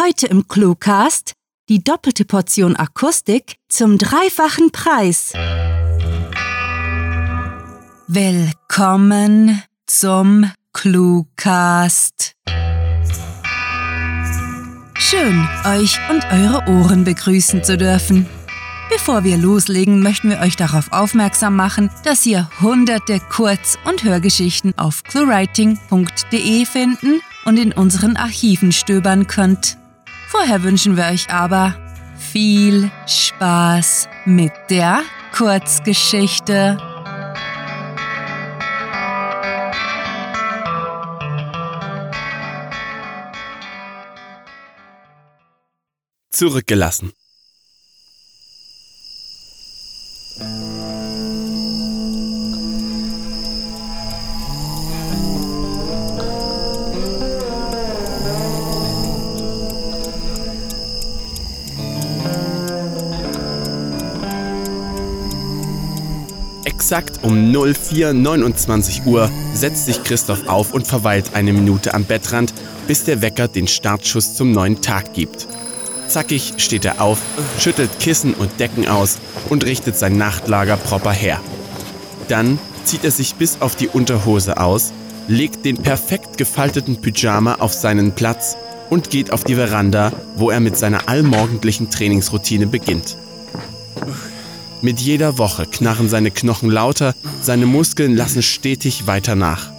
Heute im Cluecast die doppelte Portion Akustik zum dreifachen Preis. Willkommen zum Cluecast. Schön, euch und eure Ohren begrüßen zu dürfen. Bevor wir loslegen, möchten wir euch darauf aufmerksam machen, dass ihr hunderte Kurz- und Hörgeschichten auf cluewriting.de finden und in unseren Archiven stöbern könnt. Vorher wünschen wir euch aber viel Spaß mit der Kurzgeschichte. Zurückgelassen. Exakt um 04.29 Uhr setzt sich Christoph auf und verweilt eine Minute am Bettrand, bis der Wecker den Startschuss zum neuen Tag gibt. Zackig steht er auf, schüttelt Kissen und Decken aus und richtet sein Nachtlager proper her. Dann zieht er sich bis auf die Unterhose aus, legt den perfekt gefalteten Pyjama auf seinen Platz und geht auf die Veranda, wo er mit seiner allmorgendlichen Trainingsroutine beginnt. Mit jeder Woche knarren seine Knochen lauter, seine Muskeln lassen stetig weiter nach.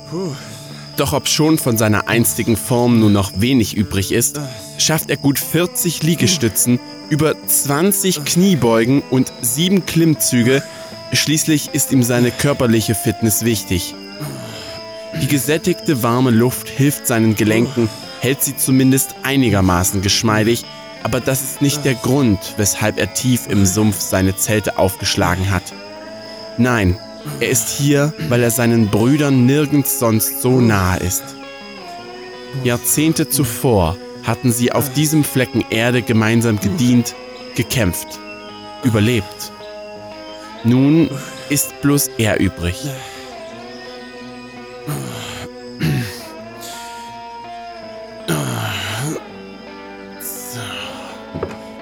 Doch ob schon von seiner einstigen Form nur noch wenig übrig ist, schafft er gut 40 Liegestützen, über 20 Kniebeugen und 7 Klimmzüge. Schließlich ist ihm seine körperliche Fitness wichtig. Die gesättigte warme Luft hilft seinen Gelenken, hält sie zumindest einigermaßen geschmeidig, aber das ist nicht der Grund, weshalb er tief im Sumpf seine Zelte aufgeschlagen hat. Nein, er ist hier, weil er seinen Brüdern nirgends sonst so nahe ist. Jahrzehnte zuvor hatten sie auf diesem Flecken Erde gemeinsam gedient, gekämpft, überlebt. Nun ist bloß er übrig.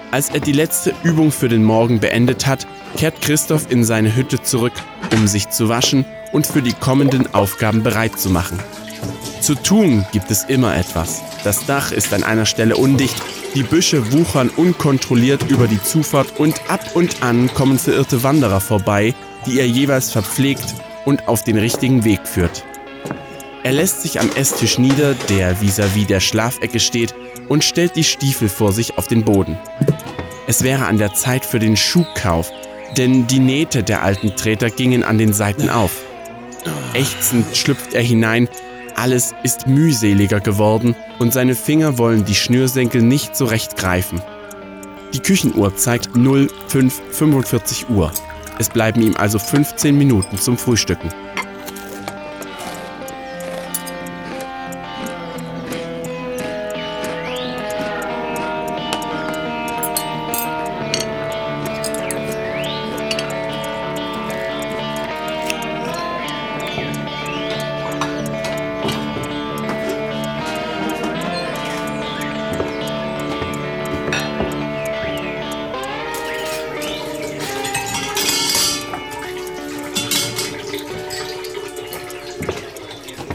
Als er die letzte Übung für den Morgen beendet hat, kehrt Christoph in seine Hütte zurück, um sich zu waschen und für die kommenden Aufgaben bereit zu machen. Zu tun gibt es immer etwas. Das Dach ist an einer Stelle undicht, die Büsche wuchern unkontrolliert über die Zufahrt und ab und an kommen verirrte Wanderer vorbei, die er jeweils verpflegt und auf den richtigen Weg führt. Er lässt sich am Esstisch nieder, der vis-à-vis -vis der Schlafecke steht, und stellt die Stiefel vor sich auf den Boden. Es wäre an der Zeit für den Schuhkauf, denn die Nähte der alten Treter gingen an den Seiten auf. Ächzend schlüpft er hinein, alles ist mühseliger geworden und seine Finger wollen die Schnürsenkel nicht so recht greifen. Die Küchenuhr zeigt 0545 Uhr. Es bleiben ihm also 15 Minuten zum Frühstücken.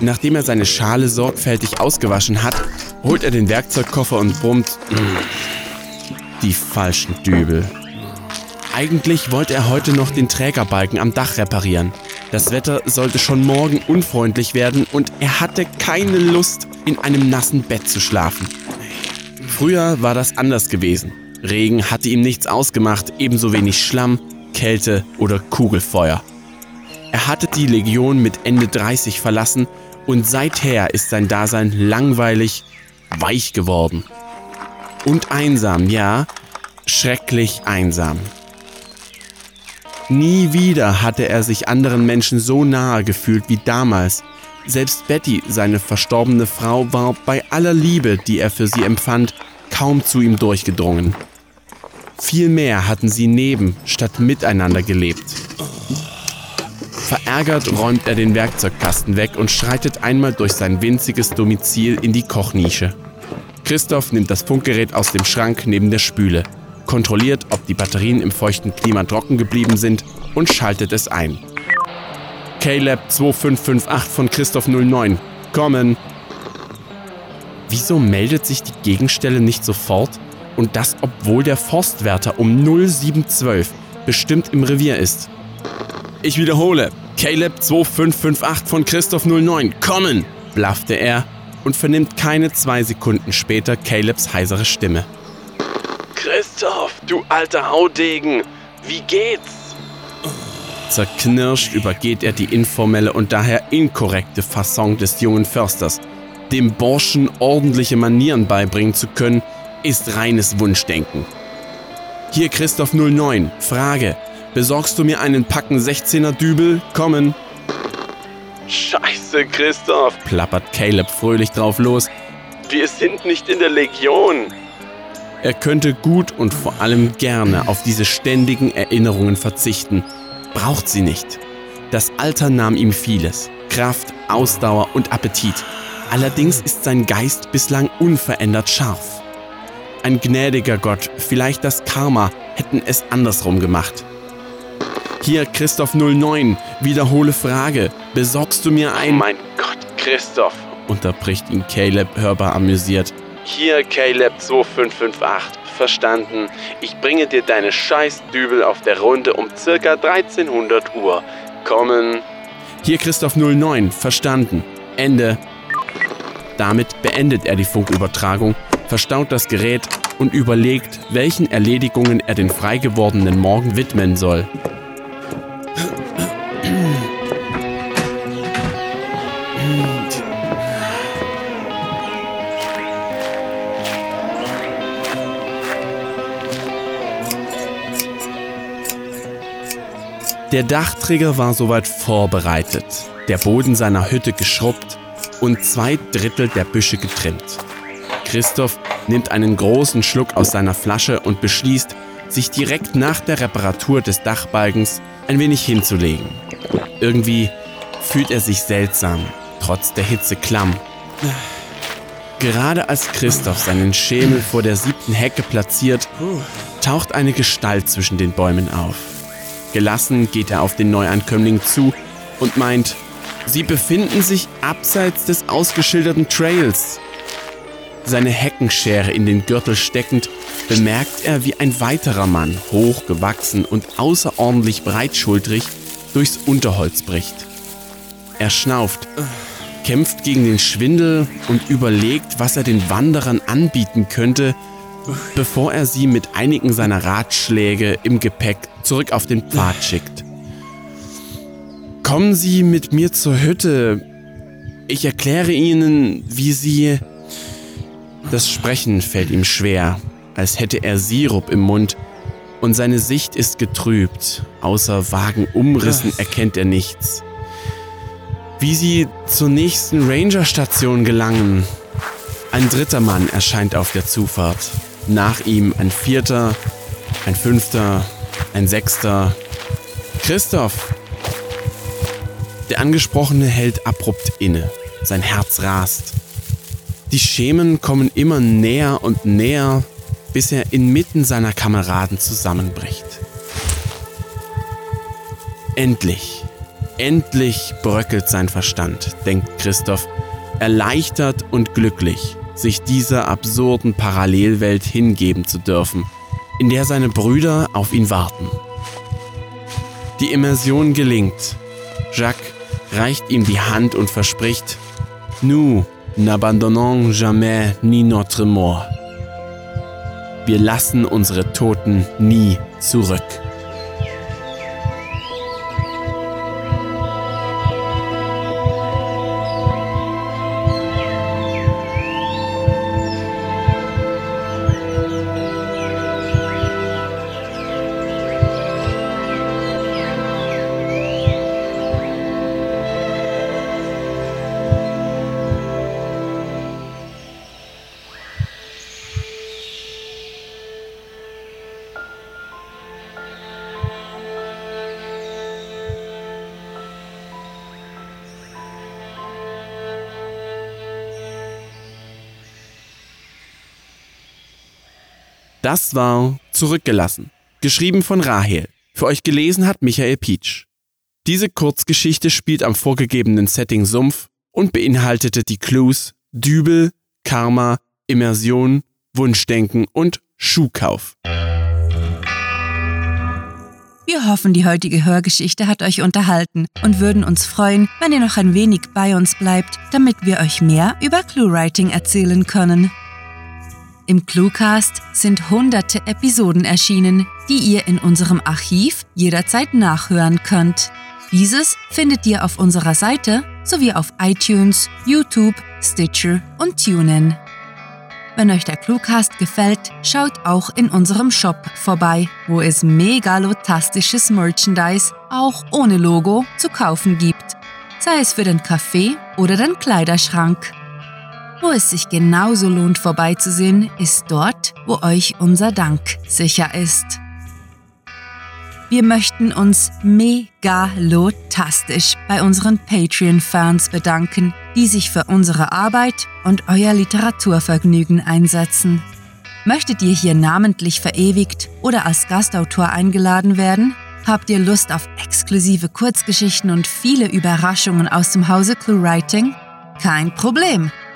Nachdem er seine Schale sorgfältig ausgewaschen hat, holt er den Werkzeugkoffer und brummt. Die falschen Dübel. Eigentlich wollte er heute noch den Trägerbalken am Dach reparieren. Das Wetter sollte schon morgen unfreundlich werden und er hatte keine Lust, in einem nassen Bett zu schlafen. Früher war das anders gewesen. Regen hatte ihm nichts ausgemacht, ebenso wenig Schlamm, Kälte oder Kugelfeuer. Er hatte die Legion mit Ende 30 verlassen und seither ist sein Dasein langweilig, weich geworden. Und einsam, ja, schrecklich einsam. Nie wieder hatte er sich anderen Menschen so nahe gefühlt wie damals. Selbst Betty, seine verstorbene Frau, war bei aller Liebe, die er für sie empfand, kaum zu ihm durchgedrungen. Vielmehr hatten sie neben statt miteinander gelebt. Verärgert räumt er den Werkzeugkasten weg und schreitet einmal durch sein winziges Domizil in die Kochnische. Christoph nimmt das Funkgerät aus dem Schrank neben der Spüle, kontrolliert, ob die Batterien im feuchten Klima trocken geblieben sind und schaltet es ein. Caleb 2558 von Christoph 09. Kommen. Wieso meldet sich die Gegenstelle nicht sofort? Und das, obwohl der Forstwärter um 0712 bestimmt im Revier ist. Ich wiederhole, Caleb 2558 von Christoph 09. Kommen! blaffte er und vernimmt keine zwei Sekunden später Calebs heisere Stimme. Christoph, du alter Haudegen, wie geht's? Zerknirscht übergeht er die informelle und daher inkorrekte Fasson des jungen Försters. Dem Burschen ordentliche Manieren beibringen zu können, ist reines Wunschdenken. Hier Christoph 09, Frage. Besorgst du mir einen Packen 16er Dübel? Kommen. Scheiße, Christoph, plappert Caleb fröhlich drauf los. Wir sind nicht in der Legion. Er könnte gut und vor allem gerne auf diese ständigen Erinnerungen verzichten. Braucht sie nicht. Das Alter nahm ihm vieles. Kraft, Ausdauer und Appetit. Allerdings ist sein Geist bislang unverändert scharf. Ein gnädiger Gott, vielleicht das Karma, hätten es andersrum gemacht. Hier Christoph 09, wiederhole Frage. Besorgst du mir ein... Oh mein Gott, Christoph, unterbricht ihn Caleb hörbar amüsiert. Hier Caleb 2558. Verstanden. Ich bringe dir deine Scheißdübel auf der Runde um circa 1300 Uhr. Kommen. Hier Christoph 09. Verstanden. Ende. Damit beendet er die Funkübertragung, verstaut das Gerät und überlegt, welchen Erledigungen er den frei gewordenen Morgen widmen soll. Der Dachträger war soweit vorbereitet, der Boden seiner Hütte geschrubbt und zwei Drittel der Büsche getrimmt. Christoph nimmt einen großen Schluck aus seiner Flasche und beschließt, sich direkt nach der Reparatur des Dachbalkens ein wenig hinzulegen. Irgendwie fühlt er sich seltsam, trotz der Hitze klamm. Gerade als Christoph seinen Schemel vor der siebten Hecke platziert, taucht eine Gestalt zwischen den Bäumen auf. Gelassen geht er auf den Neuankömmling zu und meint, sie befinden sich abseits des ausgeschilderten Trails. Seine Heckenschere in den Gürtel steckend, bemerkt er, wie ein weiterer Mann, hochgewachsen und außerordentlich breitschultrig, durchs Unterholz bricht. Er schnauft, kämpft gegen den Schwindel und überlegt, was er den Wanderern anbieten könnte, bevor er sie mit einigen seiner Ratschläge im Gepäck zurück auf den Pfad schickt. Kommen Sie mit mir zur Hütte. Ich erkläre Ihnen, wie Sie... Das Sprechen fällt ihm schwer, als hätte er Sirup im Mund, und seine Sicht ist getrübt. Außer vagen Umrissen erkennt er nichts. Wie sie zur nächsten Ranger-Station gelangen. Ein dritter Mann erscheint auf der Zufahrt. Nach ihm ein vierter, ein fünfter, ein sechster. Christoph! Der Angesprochene hält abrupt inne. Sein Herz rast. Die Schemen kommen immer näher und näher, bis er inmitten seiner Kameraden zusammenbricht. Endlich, endlich bröckelt sein Verstand, denkt Christoph, erleichtert und glücklich, sich dieser absurden Parallelwelt hingeben zu dürfen, in der seine Brüder auf ihn warten. Die Immersion gelingt. Jacques reicht ihm die Hand und verspricht, Nous n'abandonnons jamais ni notre mort. Wir lassen unsere Toten nie zurück. Das war Zurückgelassen, geschrieben von Rahel. Für euch gelesen hat Michael Pietsch. Diese Kurzgeschichte spielt am vorgegebenen Setting Sumpf und beinhaltete die Clues Dübel, Karma, Immersion, Wunschdenken und Schuhkauf. Wir hoffen, die heutige Hörgeschichte hat euch unterhalten und würden uns freuen, wenn ihr noch ein wenig bei uns bleibt, damit wir euch mehr über Cluewriting erzählen können. Im Cluecast sind hunderte Episoden erschienen, die ihr in unserem Archiv jederzeit nachhören könnt. Dieses findet ihr auf unserer Seite sowie auf iTunes, YouTube, Stitcher und TuneIn. Wenn euch der Cluecast gefällt, schaut auch in unserem Shop vorbei, wo es megalotastisches Merchandise auch ohne Logo zu kaufen gibt, sei es für den Kaffee oder den Kleiderschrank. Wo es sich genauso lohnt vorbeizusehen, ist dort, wo euch unser Dank sicher ist. Wir möchten uns megalotastisch bei unseren Patreon-Fans bedanken, die sich für unsere Arbeit und euer Literaturvergnügen einsetzen. Möchtet ihr hier namentlich verewigt oder als Gastautor eingeladen werden? Habt ihr Lust auf exklusive Kurzgeschichten und viele Überraschungen aus dem Hause ClueWriting? Kein Problem.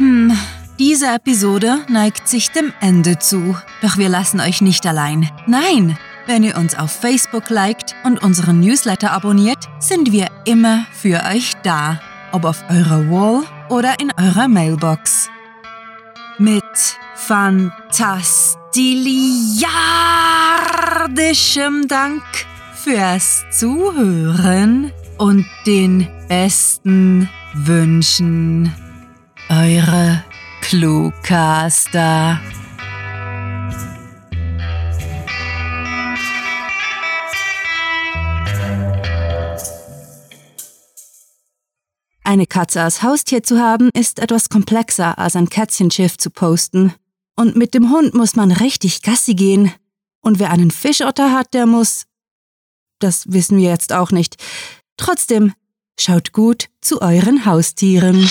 Hm, diese Episode neigt sich dem Ende zu. Doch wir lassen euch nicht allein. Nein! Wenn ihr uns auf Facebook liked und unseren Newsletter abonniert, sind wir immer für euch da. Ob auf eurer Wall oder in eurer Mailbox. Mit fantastiliardischem Dank fürs Zuhören und den besten Wünschen. Eure Cluecaster. Eine Katze als Haustier zu haben, ist etwas komplexer als ein Kätzchenschiff zu posten. Und mit dem Hund muss man richtig Gassi gehen. Und wer einen Fischotter hat, der muss. Das wissen wir jetzt auch nicht. Trotzdem, schaut gut zu euren Haustieren.